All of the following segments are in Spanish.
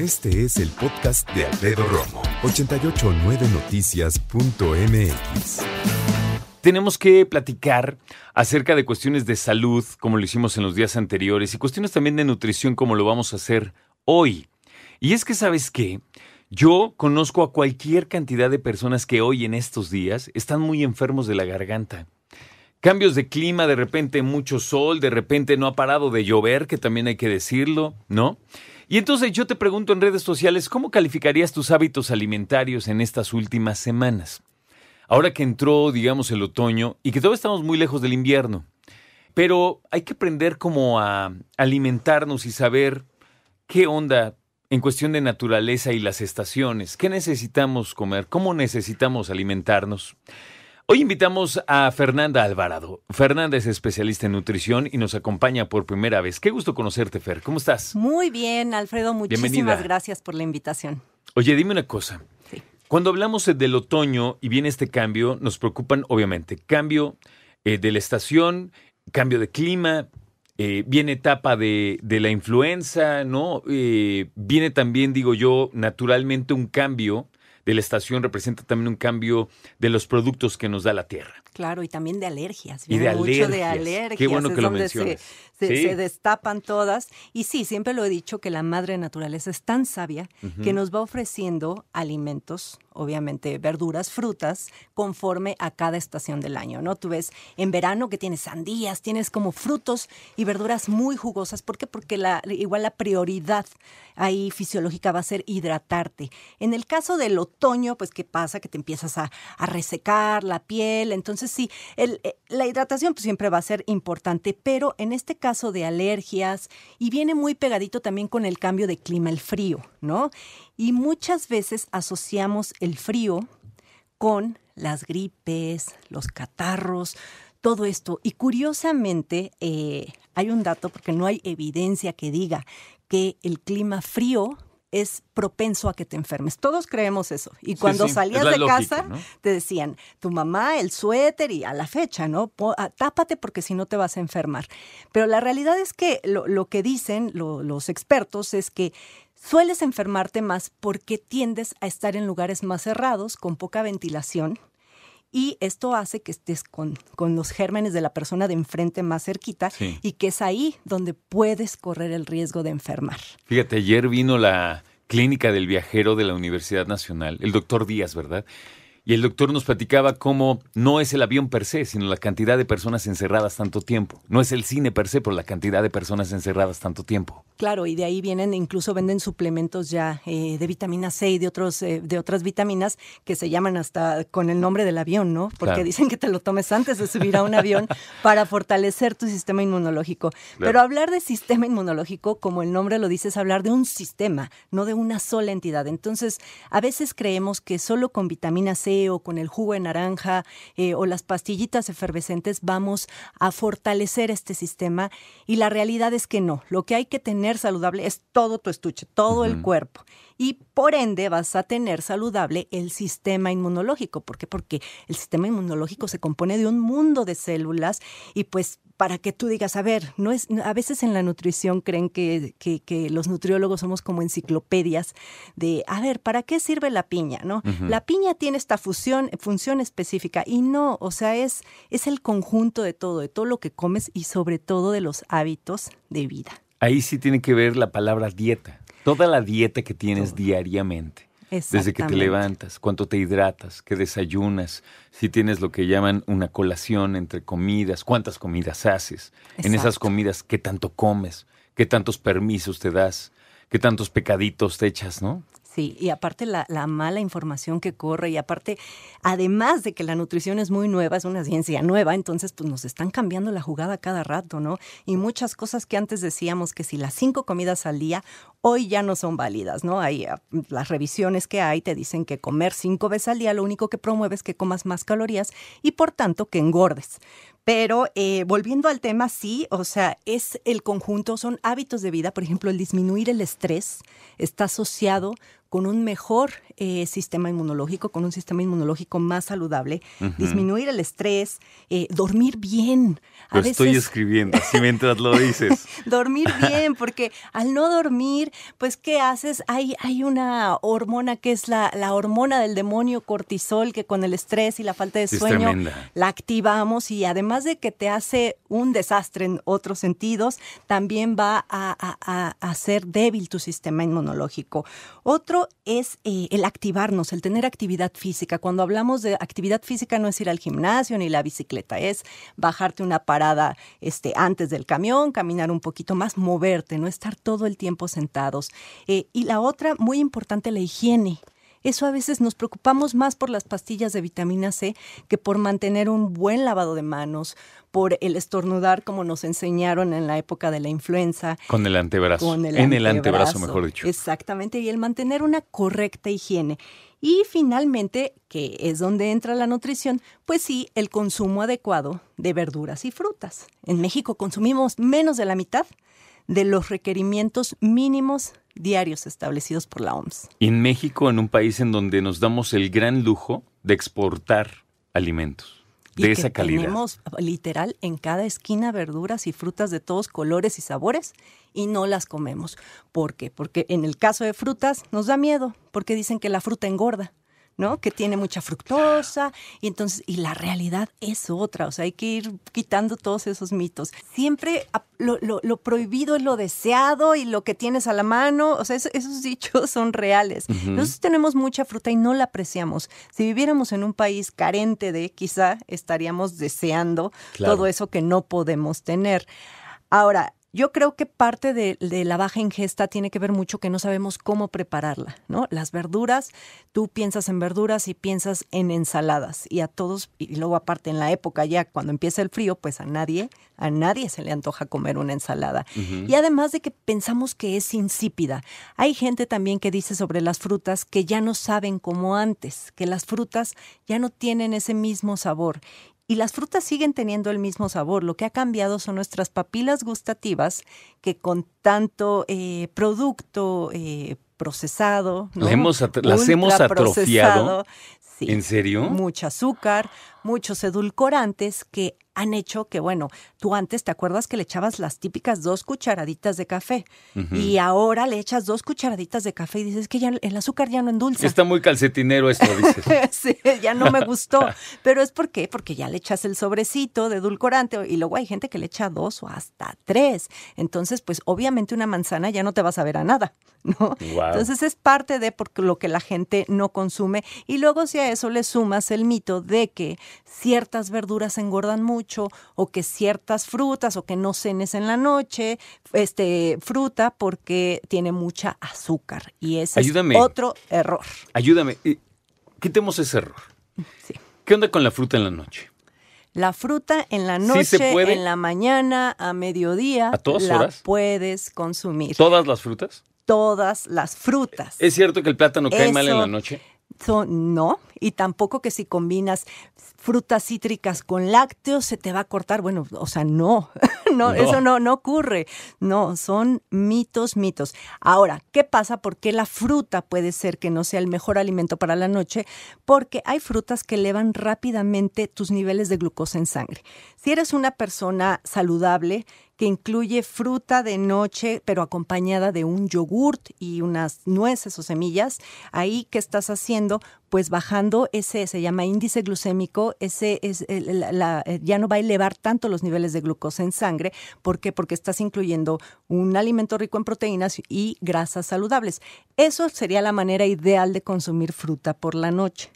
Este es el podcast de Alfredo Romo, 889noticias.mx. Tenemos que platicar acerca de cuestiones de salud, como lo hicimos en los días anteriores, y cuestiones también de nutrición, como lo vamos a hacer hoy. Y es que, ¿sabes qué? Yo conozco a cualquier cantidad de personas que hoy en estos días están muy enfermos de la garganta. Cambios de clima, de repente mucho sol, de repente no ha parado de llover, que también hay que decirlo, ¿no? Y entonces yo te pregunto en redes sociales, ¿cómo calificarías tus hábitos alimentarios en estas últimas semanas? Ahora que entró, digamos, el otoño y que todavía estamos muy lejos del invierno. Pero hay que aprender cómo a alimentarnos y saber qué onda en cuestión de naturaleza y las estaciones. ¿Qué necesitamos comer? ¿Cómo necesitamos alimentarnos? Hoy invitamos a Fernanda Alvarado. Fernanda es especialista en nutrición y nos acompaña por primera vez. Qué gusto conocerte, Fer. ¿Cómo estás? Muy bien, Alfredo. Muchísimas Bienvenida. gracias por la invitación. Oye, dime una cosa. Sí. Cuando hablamos del otoño y viene este cambio, nos preocupan, obviamente, cambio eh, de la estación, cambio de clima, eh, viene etapa de, de la influenza, ¿no? Eh, viene también, digo yo, naturalmente un cambio de la estación, representa también un cambio de los productos que nos da la tierra. Claro, y también de alergias. Y de mucho de alergias. Qué bueno es que lo se, mencionas. se- Sí. se destapan todas. Y sí, siempre lo he dicho que la madre naturaleza es tan sabia que nos va ofreciendo alimentos, obviamente verduras, frutas, conforme a cada estación del año, ¿no? Tú ves en verano que tienes sandías, tienes como frutos y verduras muy jugosas. ¿Por qué? Porque la, igual la prioridad ahí fisiológica va a ser hidratarte. En el caso del otoño, pues, ¿qué pasa? Que te empiezas a, a resecar la piel. Entonces, sí, el- eh, la hidratación pues, siempre va a ser importante, pero en este caso de alergias, y viene muy pegadito también con el cambio de clima, el frío, ¿no? Y muchas veces asociamos el frío con las gripes, los catarros, todo esto. Y curiosamente, eh, hay un dato, porque no hay evidencia que diga que el clima frío es propenso a que te enfermes. Todos creemos eso. Y cuando sí, salías de lógica, casa, ¿no? te decían, tu mamá, el suéter y a la fecha, ¿no? Ah, tápate porque si no te vas a enfermar. Pero la realidad es que lo, lo que dicen lo- los expertos es que sueles enfermarte más porque tiendes a estar en lugares más cerrados, con poca ventilación. Y esto hace que estés con, con los gérmenes de la persona de enfrente más cerquita Sí. y que es ahí donde puedes correr el riesgo de enfermar. Fíjate, ayer vino la clínica del viajero de la Universidad Nacional, el doctor Díaz, ¿verdad? Y el doctor nos platicaba cómo no es el avión per se, sino la cantidad de personas encerradas tanto tiempo. No es el cine per se, pero la cantidad de personas encerradas tanto tiempo. Claro, y de ahí vienen, incluso venden suplementos ya eh, de vitamina C y de, otros, eh, de otras vitaminas que se llaman hasta con el nombre del avión, ¿no? Porque Claro. dicen que te lo tomes antes de subir a un avión para fortalecer tu sistema inmunológico. Pero hablar de sistema inmunológico, como el nombre lo dice, es hablar de un sistema, no de una sola entidad. Entonces, a veces creemos que solo con vitamina C o con el jugo de naranja eh, o las pastillitas efervescentes vamos a fortalecer este sistema y la realidad es que no. Lo que hay que tener saludable es todo tu estuche, todo el cuerpo. Y por ende vas a tener saludable el sistema inmunológico. ¿Por qué? Porque el sistema inmunológico se compone de un mundo de células y pues para que tú digas, a ver, no es, a veces en la nutrición creen que, que- que los nutriólogos somos como enciclopedias de, a ver, ¿para qué sirve la piña? ¿no? La piña tiene esta fusión, función específica y no, o sea, es, es el conjunto de todo, de todo lo que comes y sobre todo de los hábitos de vida. Ahí sí tiene que ver la palabra dieta. Toda la dieta que tienes diariamente. Desde que te levantas, cuánto te hidratas, qué desayunas, si tienes lo que llaman una colación entre comidas, cuántas comidas haces, en esas Exacto. comidas qué tanto comes, qué tantos permisos te das, qué tantos pecaditos te echas, ¿no? Sí, y aparte la, la mala información que corre y aparte, además de que la nutrición es muy nueva, es una ciencia nueva, entonces pues nos están cambiando la jugada cada rato, ¿no? Y muchas cosas que antes decíamos que si las cinco comidas al día, hoy ya no son válidas, ¿no? Hay ah, las revisiones que hay te dicen que comer cinco veces al día lo único que promueve es que comas más calorías y por tanto que engordes. Pero eh, volviendo al tema, sí, o sea, es el conjunto, son hábitos de vida. Por ejemplo, el disminuir el estrés está asociado con un mejor eh, sistema inmunológico, con un sistema inmunológico más saludable. Disminuir el estrés, eh, dormir bien. A Lo estoy escribiendo así mientras lo dices. dormir bien, porque al no dormir pues ¿qué haces? Hay, hay una hormona que es la, la hormona del demonio cortisol, que con el estrés y la falta de sueño la activamos y además de que te hace un desastre en otros sentidos, también va a, a, hacer débil tu sistema inmunológico. Otro es eh, el activarnos, el tener actividad física. Cuando hablamos de actividad física no es ir al gimnasio ni la bicicleta, es bajarte una parada este, antes del camión, caminar un poquito más, moverte, no estar todo el tiempo sentados. Eh, y la otra, muy importante, la higiene. Eso a veces nos preocupamos más por las pastillas de vitamina C que por mantener un buen lavado de manos, por el estornudar como nos enseñaron en la época de la influenza. Con el antebrazo. en el antebrazo, mejor dicho. Exactamente, y el mantener una correcta higiene. Y finalmente, que es donde entra la nutrición, pues sí, el consumo adecuado de verduras y frutas. En México consumimos menos de la mitad de los requerimientos mínimos diarios establecidos por la OMS. Y en México, en un país en donde nos damos el gran lujo de exportar alimentos de esa calidad. Tenemos literal en cada esquina verduras y frutas de todos colores y sabores y no las comemos. ¿Por qué? Porque en el caso de frutas nos da miedo, porque dicen que la fruta engorda. ¿No? Que tiene mucha fructosa y entonces y la realidad es otra, o sea, hay que ir quitando todos esos mitos. Siempre lo, prohibido es lo deseado y lo que tienes a la mano, o sea, esos dichos son reales. Nosotros tenemos mucha fruta y no la apreciamos. Si viviéramos en un país carente de, quizá estaríamos deseando todo eso que no podemos tener. Ahora, yo creo que parte de, la baja ingesta tiene que ver mucho que no sabemos cómo prepararla, ¿no? Las verduras, tú piensas en verduras y piensas en ensaladas y a todos, y luego aparte en la época ya cuando empieza el frío, pues a nadie, a nadie se le antoja comer una ensalada. Y además de que pensamos que es insípida, hay gente también que dice sobre las frutas que ya no saben como antes, que las frutas ya no tienen ese mismo sabor y las frutas siguen teniendo el mismo sabor. Lo que ha cambiado son nuestras papilas gustativas que con tanto eh, producto eh, procesado, las hemos atrofiado. ¿En serio? Mucho azúcar, muchos edulcorantes que han hecho que, bueno, tú antes te acuerdas que le echabas las típicas dos cucharaditas de café y ahora le echas dos cucharaditas de café y dices que ya el azúcar ya no endulza. Está muy calcetinero esto, dices. sí, ya no me gustó. Pero es porque porque ya le echas el sobrecito de edulcorante y luego hay gente que le echa dos o hasta tres. Entonces, pues obviamente una manzana ya no te va a saber a nada, ¿no? Entonces es parte de porque lo que la gente no consume y luego si a eso le sumas el mito de que ciertas verduras engordan mucho o que ciertas frutas o que no cenes en la noche, este fruta porque tiene mucha azúcar y ese es otro error. Ayúdame, quitemos ese error. Sí. ¿Qué onda con la fruta en la noche? La fruta en la noche, en la mañana, a mediodía, ¿A todas la puedes consumir. ¿Todas las frutas? Todas las frutas. ¿Es cierto que el plátano cae mal en la noche? no, y tampoco que si combinas frutas cítricas con lácteos se te va a cortar. Bueno, o sea, no, no, eso no, no ocurre. No, son mitos, mitos. Ahora, ¿qué pasa? ¿Por qué la fruta puede ser que no sea el mejor alimento para la noche? Porque hay frutas que elevan rápidamente tus niveles de glucosa en sangre. Si eres una persona saludable, que incluye fruta de noche, pero acompañada de un yogurt y unas nueces o semillas. Ahí, ¿qué estás haciendo? Pues bajando ese, se llama índice glucémico, ese es, la, eh, ya no va a elevar tanto los niveles de glucosa en sangre. ¿Por qué? Porque estás incluyendo un alimento rico en proteínas y grasas saludables. Eso sería la manera ideal de consumir fruta por la noche.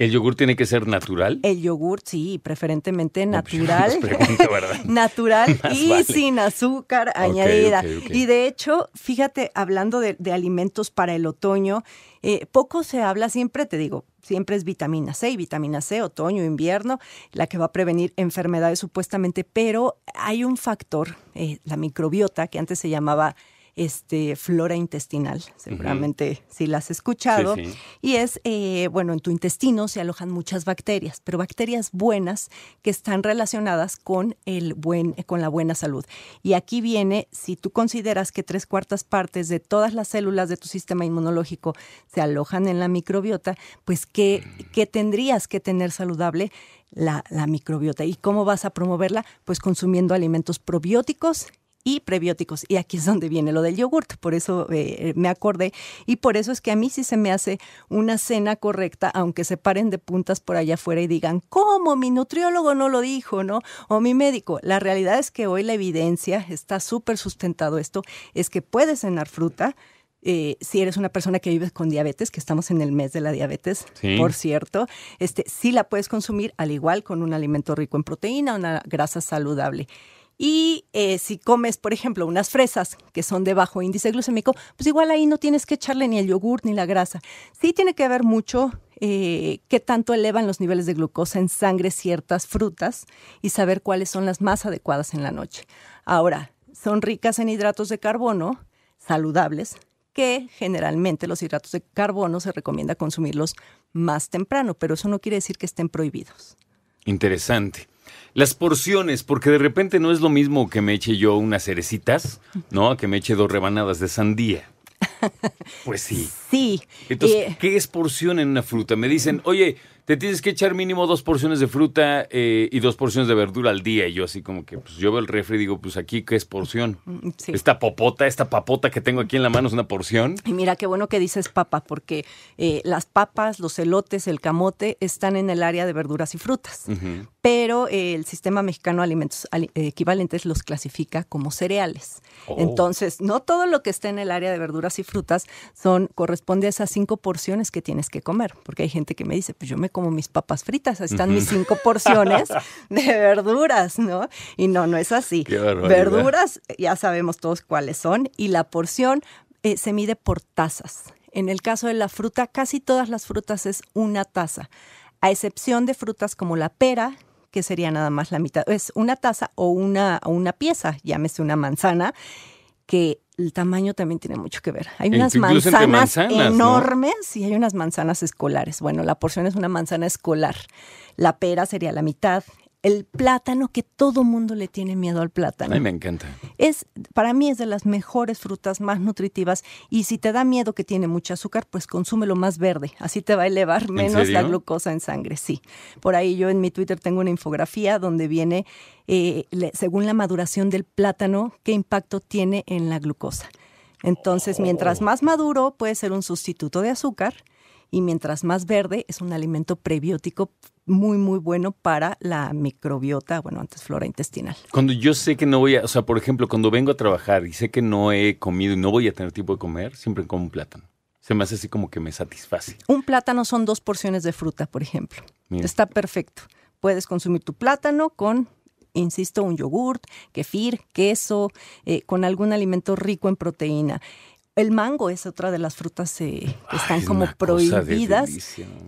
¿El yogur tiene que ser natural? El yogur, sí, preferentemente pues natural. natural y sin azúcar añadida. Y de hecho, fíjate, hablando de, alimentos para el otoño, eh, poco se habla, siempre te digo, siempre es vitamina C y vitamina C, otoño, invierno, la que va a prevenir enfermedades supuestamente, pero hay un factor, eh, la microbiota, que antes se llamaba este, flora intestinal, seguramente si la has escuchado, y es, eh, bueno, en tu intestino se alojan muchas bacterias, pero bacterias buenas que están relacionadas con, el buen, con la buena salud. Y aquí viene, si tú consideras que tres cuartas partes de todas las células de tu sistema inmunológico se alojan en la microbiota, pues ¿qué, qué tendrías que tener saludable? La, la, microbiota. ¿Y cómo vas a promoverla? Pues consumiendo alimentos probióticos y prebióticos. Y aquí es donde viene lo del yogurt, por eso eh, me acordé. Y por eso es que a mí sí se me hace una cena correcta, aunque se paren de puntas por allá afuera y digan, ¿cómo? Mi nutriólogo no lo dijo, ¿no? O mi médico. La realidad es que hoy la evidencia está súper sustentado esto, es que puedes cenar fruta. Eh, si eres una persona que vive con diabetes, que estamos en el mes de la diabetes, por cierto, este, sí la puedes consumir al igual con un alimento rico en proteína, una grasa saludable. Y eh, si comes, por ejemplo, unas fresas que son de bajo índice glucémico, pues igual ahí no tienes que echarle ni el yogur ni la grasa. Sí tiene que ver mucho eh, qué tanto elevan los niveles de glucosa en sangre ciertas frutas y saber cuáles son las más adecuadas en la noche. Ahora, son ricas en hidratos de carbono saludables, que generalmente los hidratos de carbono se recomienda consumirlos más temprano, pero eso no quiere decir que estén prohibidos. Interesante. Las porciones, porque de repente no es lo mismo que me eche yo unas cerecitas, ¿no? Que me eche dos rebanadas de sandía. Pues sí. Sí. Entonces, eh, ¿qué es porción en una fruta? Me dicen, oye, te tienes que echar mínimo dos porciones de fruta eh, y dos porciones de verdura al día. Y yo así como que, pues yo veo el refri y digo, pues aquí, ¿qué es porción? Mm, esta popota, esta papota que tengo aquí en la mano es una porción. Y mira, qué bueno que dices papa, porque eh, las papas, los elotes, el camote están en el área de verduras y frutas. Pero eh, el sistema mexicano de alimentos equivalentes los clasifica como cereales. Oh. Entonces, no todo lo que está en el área de verduras y frutas son, corresponde a esas cinco porciones que tienes que comer. Porque hay gente que me dice, pues yo me como mis papas fritas, están mis cinco porciones de verduras, ¿no? Y no, no es así. Verduras, ya sabemos todos cuáles son, y la porción eh, se mide por tazas. En el caso de la fruta, casi todas las frutas es una taza, a excepción de frutas como la pera, que sería nada más la mitad, es una taza o una, una pieza, llámese una manzana, que el tamaño también tiene mucho que ver. Hay unas manzanas, enormes y hay unas manzanas escolares. Bueno, la porción es una manzana escolar. La pera sería la mitad, el plátano, que todo mundo le tiene miedo al plátano. A mí me encanta. Es, para mí es de las mejores frutas, más nutritivas. Y si te da miedo que tiene mucho azúcar, pues consúmelo más verde. Así te va a elevar menos la glucosa en sangre. Sí. Por ahí yo en mi Twitter tengo una infografía donde viene, eh, según la maduración del plátano, qué impacto tiene en la glucosa. Entonces, mientras oh. más maduro, puede ser un sustituto de azúcar y mientras más verde es un alimento prebiótico muy, muy bueno para la microbiota, bueno, antes flora intestinal. Cuando yo sé que no voy a, o sea, por ejemplo, cuando vengo a trabajar y sé que no he comido y no voy a tener tiempo de comer, siempre como un plátano. Se me hace así como que me satisface. Un plátano son dos porciones de fruta, por ejemplo. Está perfecto. Puedes consumir tu plátano con insisto, un yogurt, kefir, queso, eh, con algún alimento rico en proteína. El mango es otra de las frutas eh, que están como prohibidas.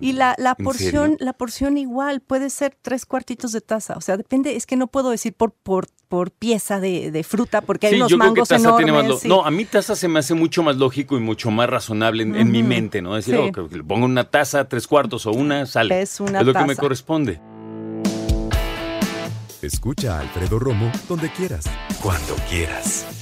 y la, la porción, la porción igual puede ser tres cuartitos de taza. O sea, depende, es que no puedo decir por, por, por pieza de, fruta, porque hay unos mangos enormes. No, a mí taza se me hace mucho más lógico y mucho más razonable en, mi mente, ¿no? Decir, oh, que le pongo una taza, tres cuartos o una, sale. Es una Es lo que me corresponde. Escucha a Alfredo Romo donde quieras. Cuando quieras.